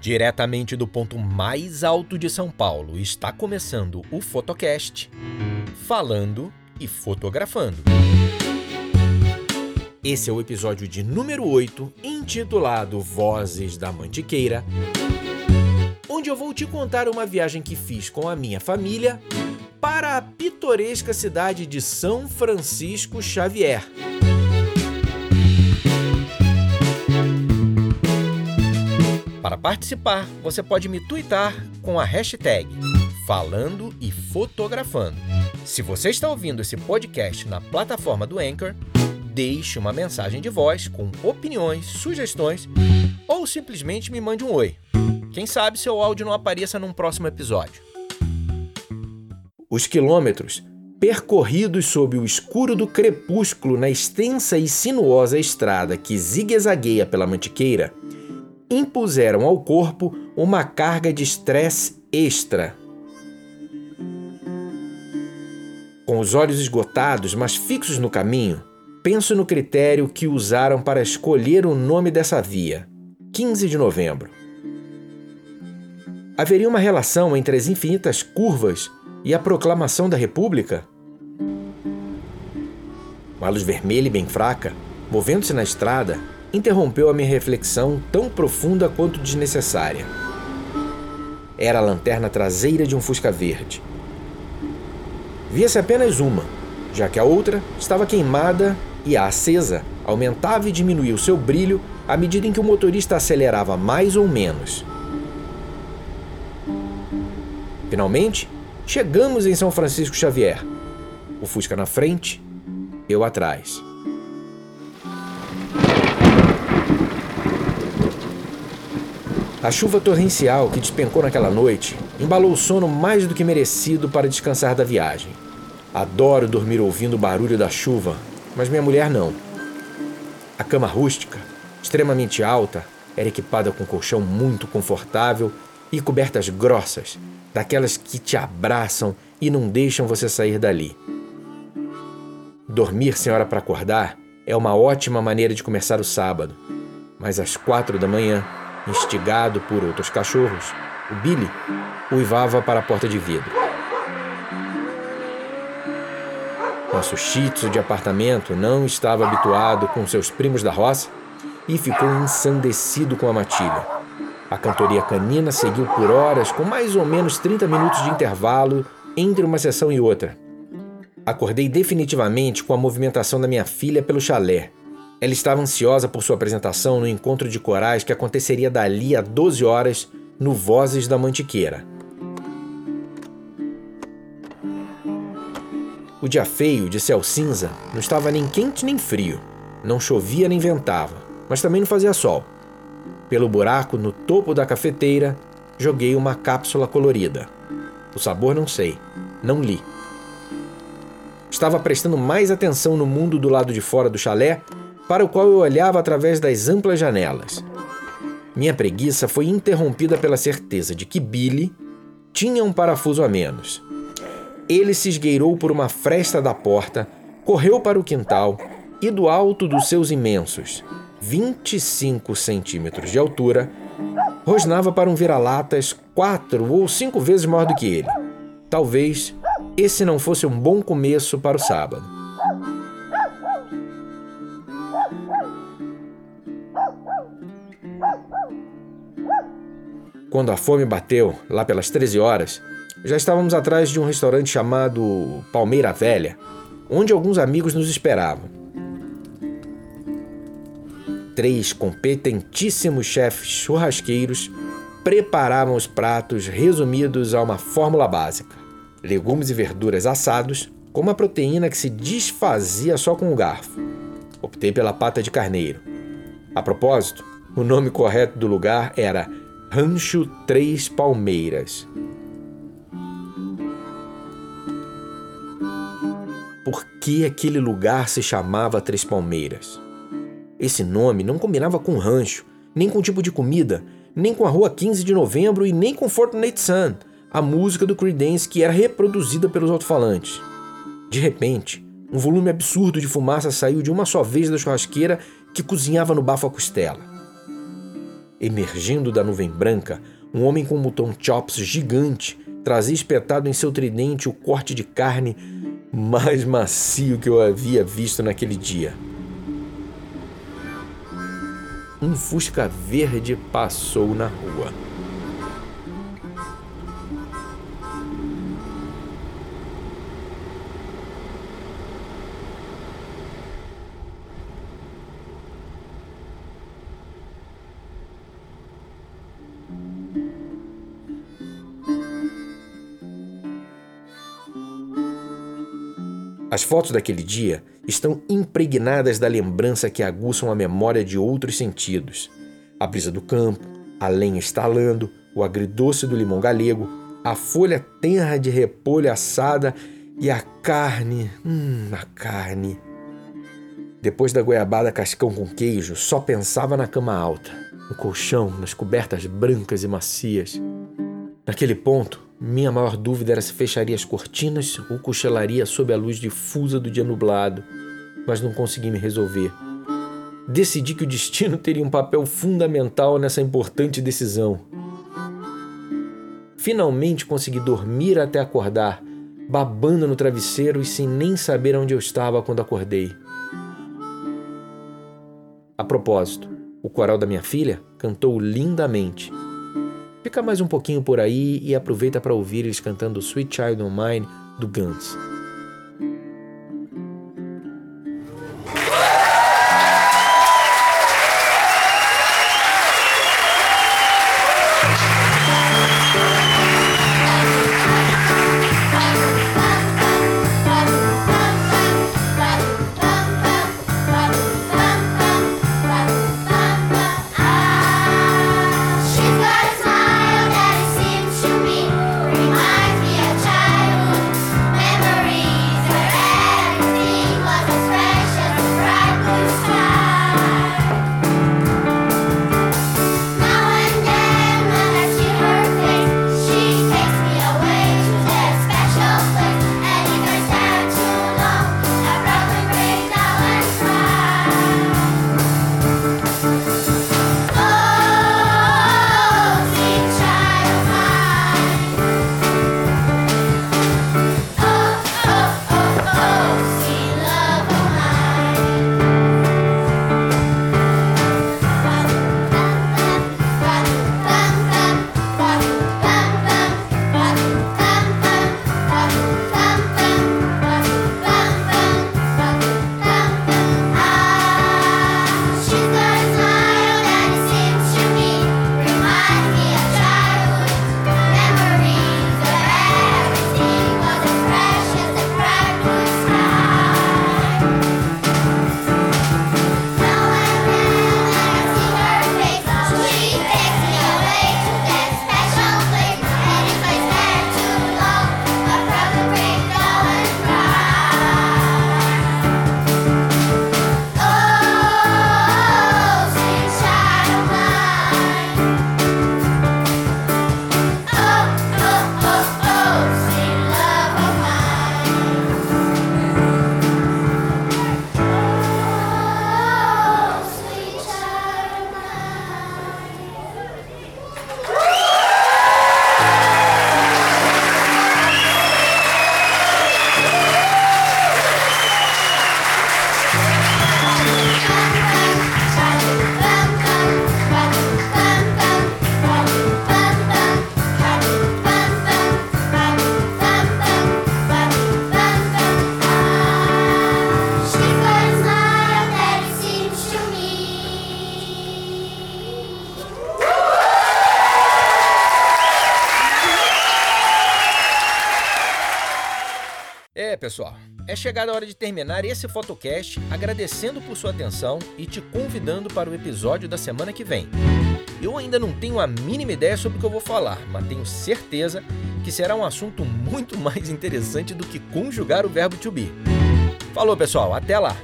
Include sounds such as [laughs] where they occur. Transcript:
Diretamente do ponto mais alto de São Paulo, está começando o Fotocast, falando e fotografando. Esse é o episódio de número 8, intitulado Vozes da Mantiqueira, onde eu vou te contar uma viagem que fiz com a minha família para a pitoresca cidade de São Francisco Xavier. Participar, você pode me twittar com a hashtag Falando e Fotografando. Se você está ouvindo esse podcast na plataforma do Anchor, deixe uma mensagem de voz com opiniões, sugestões ou simplesmente me mande um oi. Quem sabe seu áudio não apareça num próximo episódio. Os quilômetros percorridos sob o escuro do crepúsculo na extensa e sinuosa estrada que zigue-zagueia pela Mantiqueira impuseram ao corpo uma carga de estresse extra. Com os olhos esgotados, mas fixos no caminho, penso no critério que usaram para escolher o nome dessa via, 15 de novembro. Haveria uma relação entre as infinitas curvas e a proclamação da República? Uma luz vermelha e bem fraca, movendo-se na estrada, interrompeu a minha reflexão tão profunda quanto desnecessária. Era a lanterna traseira de um Fusca verde. Via-se apenas uma, já que a outra estava queimada e a acesa aumentava e diminuía o seu brilho à medida em que o motorista acelerava mais ou menos. Finalmente, chegamos em São Francisco Xavier. O Fusca na frente, eu atrás. A chuva torrencial que despencou naquela noite embalou o sono mais do que merecido para descansar da viagem. Adoro dormir ouvindo o barulho da chuva, mas minha mulher não. A cama rústica, extremamente alta, era equipada com colchão muito confortável e cobertas grossas, daquelas que te abraçam e não deixam você sair dali. Dormir sem hora para acordar é uma ótima maneira de começar o sábado, mas às quatro da manhã instigado por outros cachorros, o Billy uivava para a porta de vidro. Nosso shih de apartamento não estava habituado com seus primos da roça e ficou ensandecido com a matilha. A cantoria canina seguiu por horas, com mais ou menos 30 minutos de intervalo entre uma sessão e outra. Acordei definitivamente com a movimentação da minha filha pelo chalé, ela estava ansiosa por sua apresentação no encontro de corais que aconteceria dali a 12 horas no Vozes da Mantiqueira. O dia feio, de céu cinza, não estava nem quente nem frio. Não chovia nem ventava, mas também não fazia sol. Pelo buraco no topo da cafeteira, joguei uma cápsula colorida. O sabor não sei, não li. Estava prestando mais atenção no mundo do lado de fora do chalé para o qual eu olhava através das amplas janelas. Minha preguiça foi interrompida pela certeza de que Billy tinha um parafuso a menos. Ele se esgueirou por uma fresta da porta, correu para o quintal e, do alto dos seus imensos 25 centímetros de altura, rosnava para um vira-latas quatro ou cinco vezes maior do que ele. Talvez esse não fosse um bom começo para o sábado. Quando a fome bateu, lá pelas 13 horas, já estávamos atrás de um restaurante chamado Palmeira Velha, onde alguns amigos nos esperavam. Três competentíssimos chefes churrasqueiros preparavam os pratos resumidos a uma fórmula básica: legumes e verduras assados, com uma proteína que se desfazia só com o garfo. Optei pela pata de carneiro. A propósito, o nome correto do lugar era Rancho Três Palmeiras. Por que aquele lugar se chamava Três Palmeiras? Esse nome não combinava com rancho, nem com o tipo de comida, nem com a rua 15 de novembro e nem com Fortnite Sun, a música do Creedence que era reproduzida pelos alto-falantes. De repente, um volume absurdo de fumaça saiu de uma só vez da churrasqueira que cozinhava no bafo a costela. Emergindo da nuvem branca, um homem com um botão chops gigante trazia espetado em seu tridente o corte de carne mais macio que eu havia visto naquele dia. Um fusca verde passou na rua. As fotos daquele dia estão impregnadas da lembrança que aguçam a memória de outros sentidos. A brisa do campo, a lenha estalando, o agridoce do limão galego, a folha tenra de repolho assada e a carne. Hum, a carne. Depois da goiabada cascão com queijo, só pensava na cama alta, no colchão, nas cobertas brancas e macias. Naquele ponto, minha maior dúvida era se fecharia as cortinas ou cochilaria sob a luz difusa do dia nublado, mas não consegui me resolver. Decidi que o destino [laughs] teria um papel fundamental nessa importante decisão. Finalmente consegui dormir até acordar, babando no travesseiro e sem nem saber onde eu estava quando acordei. A propósito, o coral da minha filha cantou lindamente Fica mais um pouquinho por aí e aproveita para ouvir eles cantando Sweet Child of Mine do Guns. Pessoal, é chegada a hora de terminar esse fotocast agradecendo por sua atenção e te convidando para o episódio da semana que vem. Eu ainda não tenho a mínima ideia sobre o que eu vou falar, mas tenho certeza que será um assunto muito [laughs] mais interessante do que conjugar o verbo to be. Falou, pessoal, até lá!